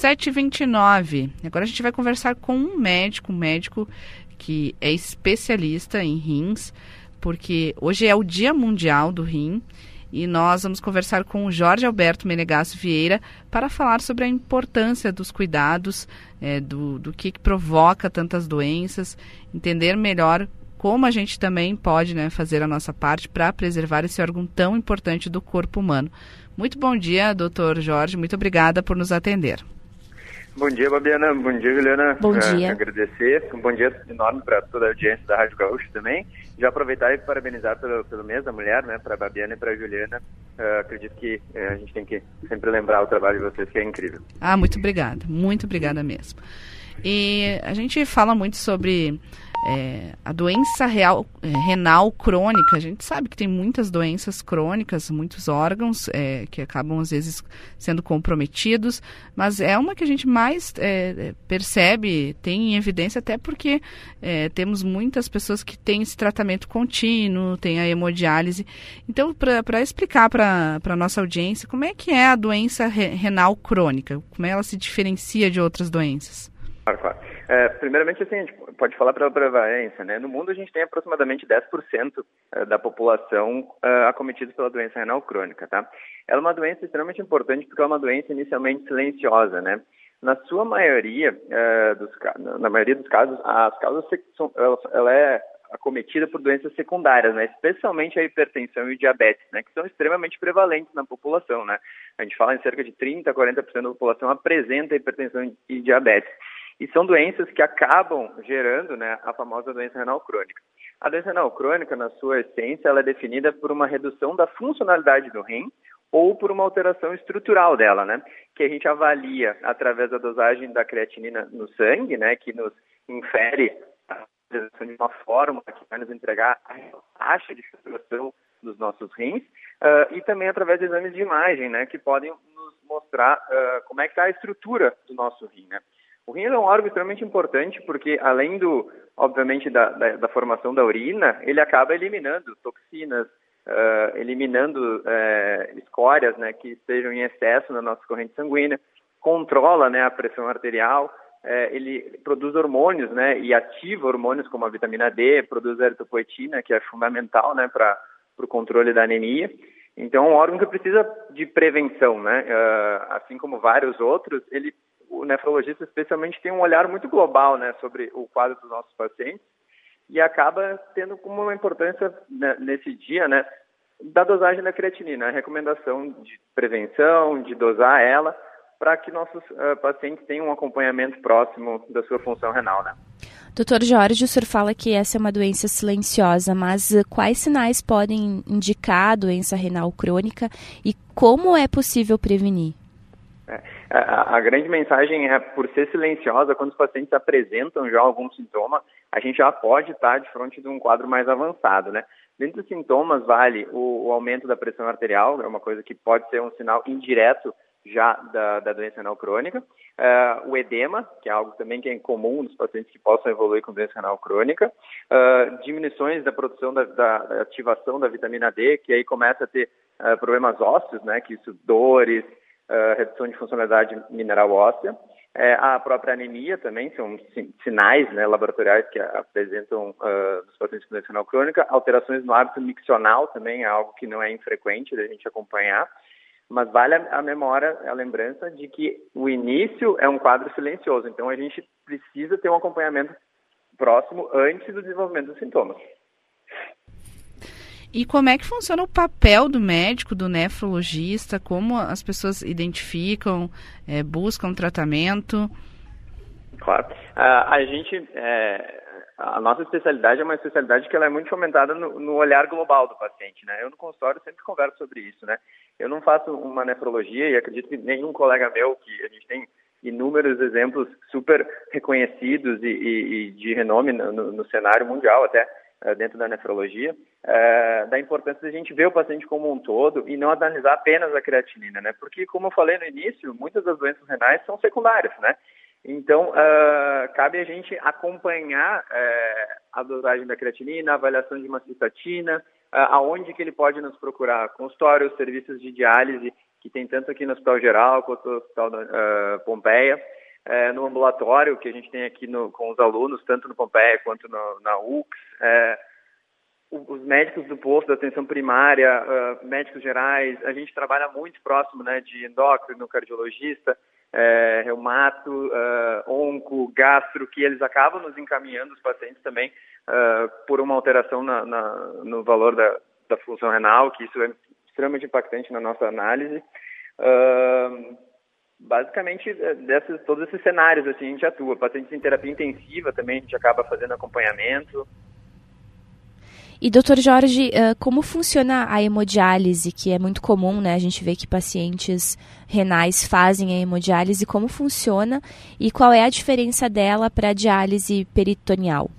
7h29. Agora a gente vai conversar com um médico, um médico que é especialista em rins, porque hoje é o Dia Mundial do Rim e nós vamos conversar com o Jorge Alberto Menegasso Vieira para falar sobre a importância dos cuidados, é, do, do que, que provoca tantas doenças, entender melhor como a gente também pode né, fazer a nossa parte para preservar esse órgão tão importante do corpo humano. Muito bom dia, doutor Jorge. Muito obrigada por nos atender. Bom dia, Babiana. Bom dia, Juliana. Bom dia. Uh, agradecer. Um bom dia enorme para toda a audiência da Rádio Gaúcho também. Já aproveitar e parabenizar pelo, pelo mês da mulher, né, para a Babiana e para a Juliana. Uh, acredito que uh, a gente tem que sempre lembrar o trabalho de vocês, que é incrível. Ah, muito obrigada. Muito obrigada mesmo. E a gente fala muito sobre é, a doença real, é, renal crônica, a gente sabe que tem muitas doenças crônicas, muitos órgãos é, que acabam às vezes sendo comprometidos, mas é uma que a gente mais é, percebe, tem em evidência, até porque é, temos muitas pessoas que têm esse tratamento contínuo, tem a hemodiálise. Então, para explicar para a nossa audiência, como é que é a doença re, renal crônica? Como ela se diferencia de outras doenças? Claro, claro. É, primeiramente, assim, a gente pode falar pela prevalência, né? No mundo, a gente tem aproximadamente 10% é, da população uh, acometidos pela doença renal crônica, tá? Ela é uma doença extremamente importante porque é uma doença inicialmente silenciosa, né? Na sua maioria, uh, dos, na maioria dos casos, as causas são, ela, é acometida por doenças secundárias, né? Especialmente a hipertensão e o diabetes, né? Que são extremamente prevalentes na população, né? A gente fala em cerca de 30 a 40% da população apresenta hipertensão e diabetes. E são doenças que acabam gerando né, a famosa doença renal crônica. A doença renal crônica, na sua essência, ela é definida por uma redução da funcionalidade do rim ou por uma alteração estrutural dela, né? Que a gente avalia através da dosagem da creatinina no sangue, né? Que nos infere a utilização de uma fórmula que vai nos entregar a taxa de filtração dos nossos rins uh, e também através de exames de imagem, né? Que podem nos mostrar uh, como é que está a estrutura do nosso rim, né? O rim é um órgão extremamente importante porque, além do, obviamente, da, da, da formação da urina, ele acaba eliminando toxinas, uh, eliminando uh, escórias né, que estejam em excesso na nossa corrente sanguínea, controla né, a pressão arterial, uh, ele produz hormônios né, e ativa hormônios como a vitamina D, produz a eritropoetina, que é fundamental né, para o controle da anemia. Então, é um órgão que precisa de prevenção, né? Assim como vários outros, ele o nefrologista especialmente tem um olhar muito global né, sobre o quadro dos nossos pacientes e acaba tendo como uma importância né, nesse dia né, da dosagem da creatinina, a recomendação de prevenção, de dosar ela, para que nossos uh, pacientes tenham um acompanhamento próximo da sua função renal. Né? Doutor Jorge, o senhor fala que essa é uma doença silenciosa, mas uh, quais sinais podem indicar a doença renal crônica e como é possível prevenir? É, a, a, grande mensagem é, por ser silenciosa, quando os pacientes apresentam já algum sintoma, a gente já pode estar de frente de um quadro mais avançado, né? Dentro dos sintomas, vale o, o aumento da pressão arterial, é uma coisa que pode ser um sinal indireto já da, da doença renal crônica. Uh, o edema, que é algo também que é comum nos pacientes que possam evoluir com doença renal crônica. Uh, diminuições da produção da, da, ativação da vitamina D, que aí começa a ter uh, problemas ósseos, né? Que isso, dores, uh, redução de funcionalidade mineral óssea. É, a própria anemia também são sinais né, laboratoriais que apresentam uh, nos pacientes com doença crônica. Alterações no hábito miccional também é algo que não é infrequente da gente acompanhar. Mas vale a memória, a lembrança de que o início é um quadro silencioso. Então a gente precisa ter um acompanhamento próximo antes do desenvolvimento dos sintomas. E como é que funciona o papel do médico, do nefrologista? Como as pessoas identificam, é, buscam tratamento? Claro. Uh, a gente, é, a nossa especialidade é uma especialidade que ela é muito fomentada no, no, olhar global do paciente, né? Eu no consultório sempre converso sobre isso, né? Eu não faço uma nefrologia e acredito que nenhum colega meu, que a gente tem inúmeros exemplos super reconhecidos e, e, e de renome no, no cenário mundial até, dentro da nefrologia, é, da importância da gente ver o paciente como um todo e não analisar apenas a creatinina, né? Porque, como eu falei no início, muitas das doenças renais são secundárias, né? Então, uh, cabe a gente acompanhar uh, a dosagem da creatinina, a avaliação de uma cistatina, uh, aonde que ele pode nos procurar, consultório, serviços de diálise, que tem tanto aqui no Hospital Geral quanto no Hospital Pompeia, é, no ambulatório que a gente tem aqui no, com os alunos, tanto no Pompeia quanto no, na UX, é, os médicos do posto da atenção primária, uh, médicos gerais, a gente trabalha muito próximo né, de endócrino, cardiologista, é, reumato, uh, onco, gastro, que eles acabam nos encaminhando os pacientes também uh, por uma alteração na, na, no valor da, da função renal, que isso é extremamente impactante na nossa análise. Uh, basicamente, é, desses, todos esses cenários assim, a gente atua. Pacientes em terapia intensiva também a gente acaba fazendo acompanhamento. E, doutor Jorge, como funciona a hemodiálise, que é muito comum, né? A gente vê que pacientes renais fazem a hemodiálise, como funciona e qual é a diferença dela para a diálise peritoneal?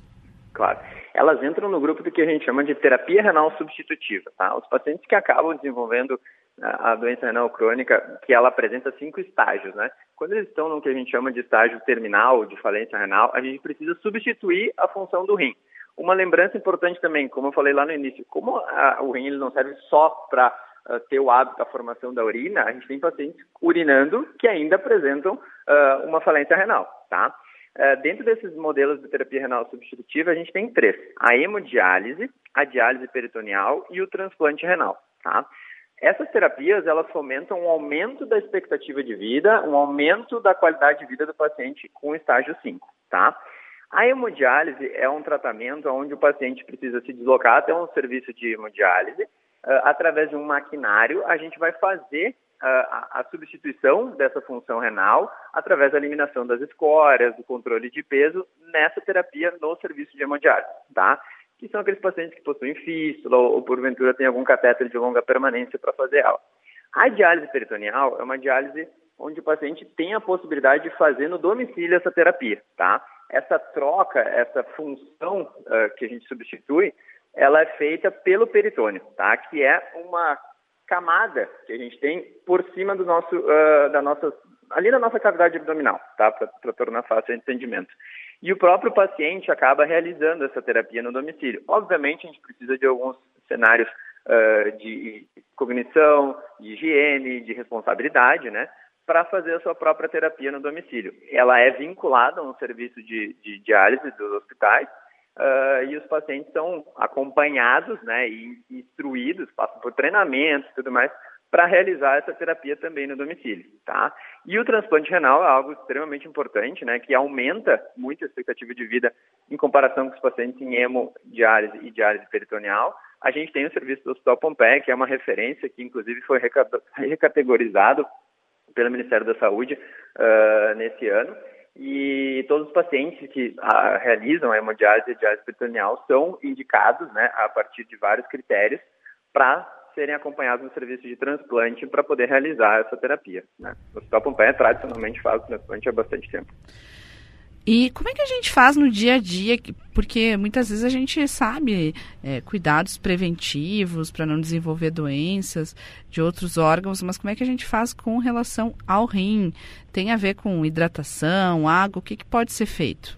Claro. Elas entram no grupo do que a gente chama de terapia renal substitutiva, tá? Os pacientes que acabam desenvolvendo a doença renal crônica, que ela apresenta cinco estágios, né? Quando eles estão no que a gente chama de estágio terminal de falência renal, a gente precisa substituir a função do rim. Uma lembrança importante também, como eu falei lá no início, como a, o rim ele não serve só para uh, ter o hábito da formação da urina, a gente tem pacientes urinando que ainda apresentam uh, uma falência renal, tá? Uh, dentro desses modelos de terapia renal substitutiva, a gente tem três: a hemodiálise, a diálise peritoneal e o transplante renal, tá? Essas terapias, elas fomentam um aumento da expectativa de vida, um aumento da qualidade de vida do paciente com estágio 5, tá? A hemodiálise é um tratamento onde o paciente precisa se deslocar até um serviço de hemodiálise. Uh, através de um maquinário, a gente vai fazer uh, a, a, substituição dessa função renal através da eliminação das escórias, do controle de peso nessa terapia no serviço de hemodiálise, tá? Que são aqueles pacientes que possuem fístula ou, ou porventura têm algum catéter de longa permanência para fazer ela. A diálise peritoneal é uma diálise onde o paciente tem a possibilidade de fazer no domicílio essa terapia, tá? essa troca, essa função uh, que a gente substitui, ela é feita pelo peritônio, tá? Que é uma camada que a gente tem por cima do nosso, uh, da nossa, ali na nossa cavidade abdominal, tá? Para tornar fácil o entendimento. E o próprio paciente acaba realizando essa terapia no domicílio. Obviamente, a gente precisa de alguns cenários uh, de cognição, de higiene, de responsabilidade, né? para fazer a sua própria terapia no domicílio. Ela é vinculada a um serviço de, de diálise dos hospitais uh, e os pacientes são acompanhados né, e instruídos, passam por treinamentos e tudo mais, para realizar essa terapia também no domicílio, tá? E o transplante renal é algo extremamente importante, né, que aumenta muito a expectativa de vida em comparação com os pacientes em hemodiálise e diálise peritoneal. A gente tem o serviço do Hospital Pompeia, que é uma referência que inclusive foi recategorizado pelo Ministério da Saúde uh, nesse ano. E todos os pacientes que a, realizam a hemodiálise e a diálise peritoneal são indicados, né, a partir de vários critérios, para serem acompanhados no serviço de transplante para poder realizar essa terapia. Né? O Hospital Pompeia tradicionalmente faz o transplante há bastante tempo. E como é que a gente faz no dia a dia? Porque muitas vezes a gente sabe é, cuidados preventivos para não desenvolver doenças de outros órgãos, mas como é que a gente faz com relação ao rim? Tem a ver com hidratação, água? O que, que pode ser feito?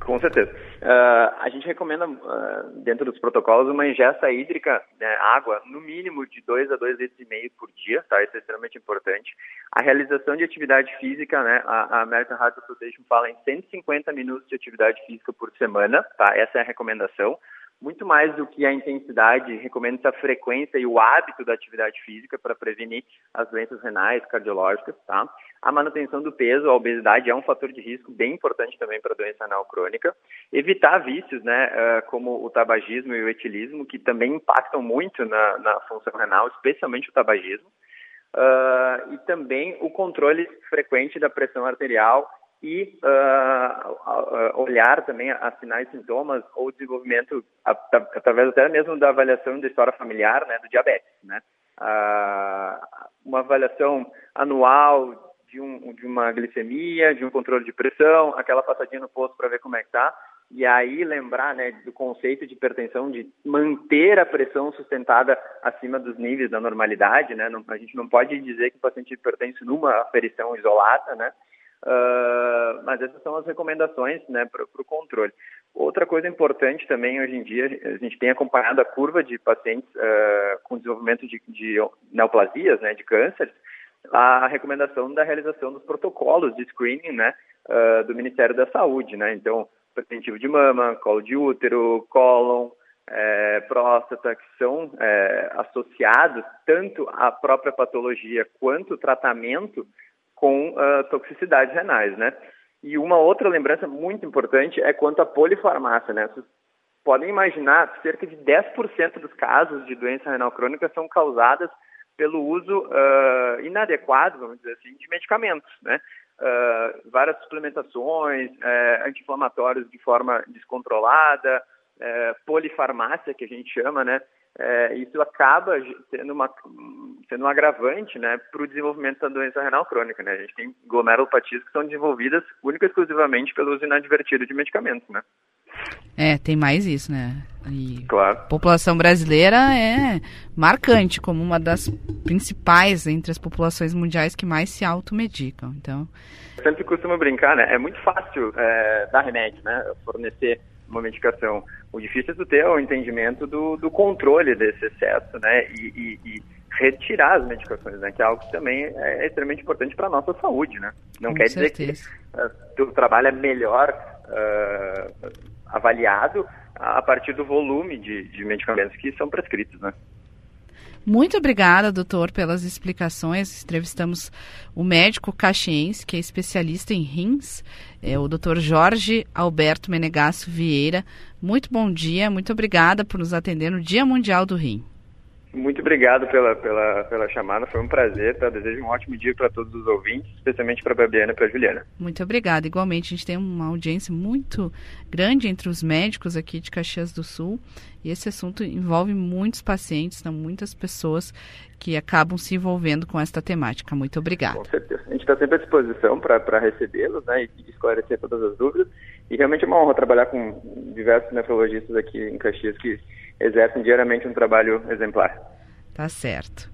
Com certeza. Uh, a gente recomenda, uh, dentro dos protocolos, uma ingesta hídrica, né, água, no mínimo de 2 a 2 litros por dia, tá? Isso é extremamente importante. A realização de atividade física, né? A, a American Heart Association fala em 150 minutos de atividade física por semana, tá? Essa é a recomendação muito mais do que a intensidade, recomenda-se a frequência e o hábito da atividade física para prevenir as doenças renais, cardiológicas, tá? A manutenção do peso, a obesidade é um fator de risco bem importante também para a doença renal crônica. Evitar vícios, né, eh, como o tabagismo e o etilismo, que também impactam muito na, na função renal, especialmente o tabagismo. Uh, e também o controle frequente da pressão arterial e uh, olhar também a sinais, sintomas ou desenvolvimento através até mesmo da avaliação da história familiar, né, do diabetes, né? Uh, uma avaliação anual de, um, de uma glicemia, de um controle de pressão, aquela passadinha no posto para ver como é que tá, e aí lembrar, né, do conceito de hipertensão de manter a pressão sustentada acima dos níveis da normalidade, né? Não, a gente não pode dizer que o paciente hipertenso numa aferição isolada, né? Uh, mas essas são as recomendações né, para o controle. Outra coisa importante também hoje em dia, a gente tem acompanhado a curva de pacientes uh, com desenvolvimento de, de neoplasias, né, de cânceres, a recomendação da realização dos protocolos de screening, né, uh, do Ministério da Saúde, né? Então, preventivo de mama, colo de útero, cólon, é, próstata, que são é, associados tanto à própria patologia quanto tratamento com uh, toxicidades renais, né? E uma outra lembrança muito importante é quanto à polifarmácia, né? Vocês podem imaginar, cerca de 10% dos casos de doença renal crônica são causadas pelo uso uh, inadequado, vamos dizer assim, de medicamentos, né? Uh, várias suplementações, uh, anti-inflamatórios de forma descontrolada, uh, polifarmácia, que a gente chama, né? É, isso acaba sendo, uma, sendo um agravante né, para o desenvolvimento da doença renal crônica. Né? A gente tem glomerulopatias que são desenvolvidas única e exclusivamente pelo uso inadvertido de medicamentos. Né? É, tem mais isso, né? E claro. A população brasileira é marcante como uma das principais entre as populações mundiais que mais se automedicam. Então, eu sempre costumo brincar, né? É muito fácil é, dar remédio, né? Fornecer uma medicação. O difícil é tu ter o entendimento do, do controle desse excesso, né? E, e, e, retirar as medicações, né? Que é algo que também é extremamente importante para a nossa saúde, né? Não Com quer certeza. dizer que uh, tu trabalha melhor uh, avaliado a partir do volume de, de medicamentos que são prescritos, né? Muito obrigada, doutor, pelas explicações. Entrevistamos o médico caxiense, que é especialista em rins, é o doutor Jorge Alberto Menegasso Vieira. Muito bom dia, muito obrigada por nos atender no Dia Mundial do Rim. Muito obrigado pela, pela, pela chamada, foi um prazer. Tá? Desejo um ótimo dia para todos os ouvintes, especialmente para a Babiana e para a Juliana. Muito obrigada. Igualmente, a gente tem uma audiência muito grande entre os médicos aqui de Caxias do Sul e esse assunto envolve muitos pacientes, são muitas pessoas que acabam se envolvendo com esta temática. Muito obrigada. Com certeza. A gente está sempre à disposição para recebê-los né, e esclarecer todas as dúvidas. E realmente é uma honra trabalhar com diversos nefrologistas aqui em Caxias que exercem diariamente um trabalho exemplar. Tá certo.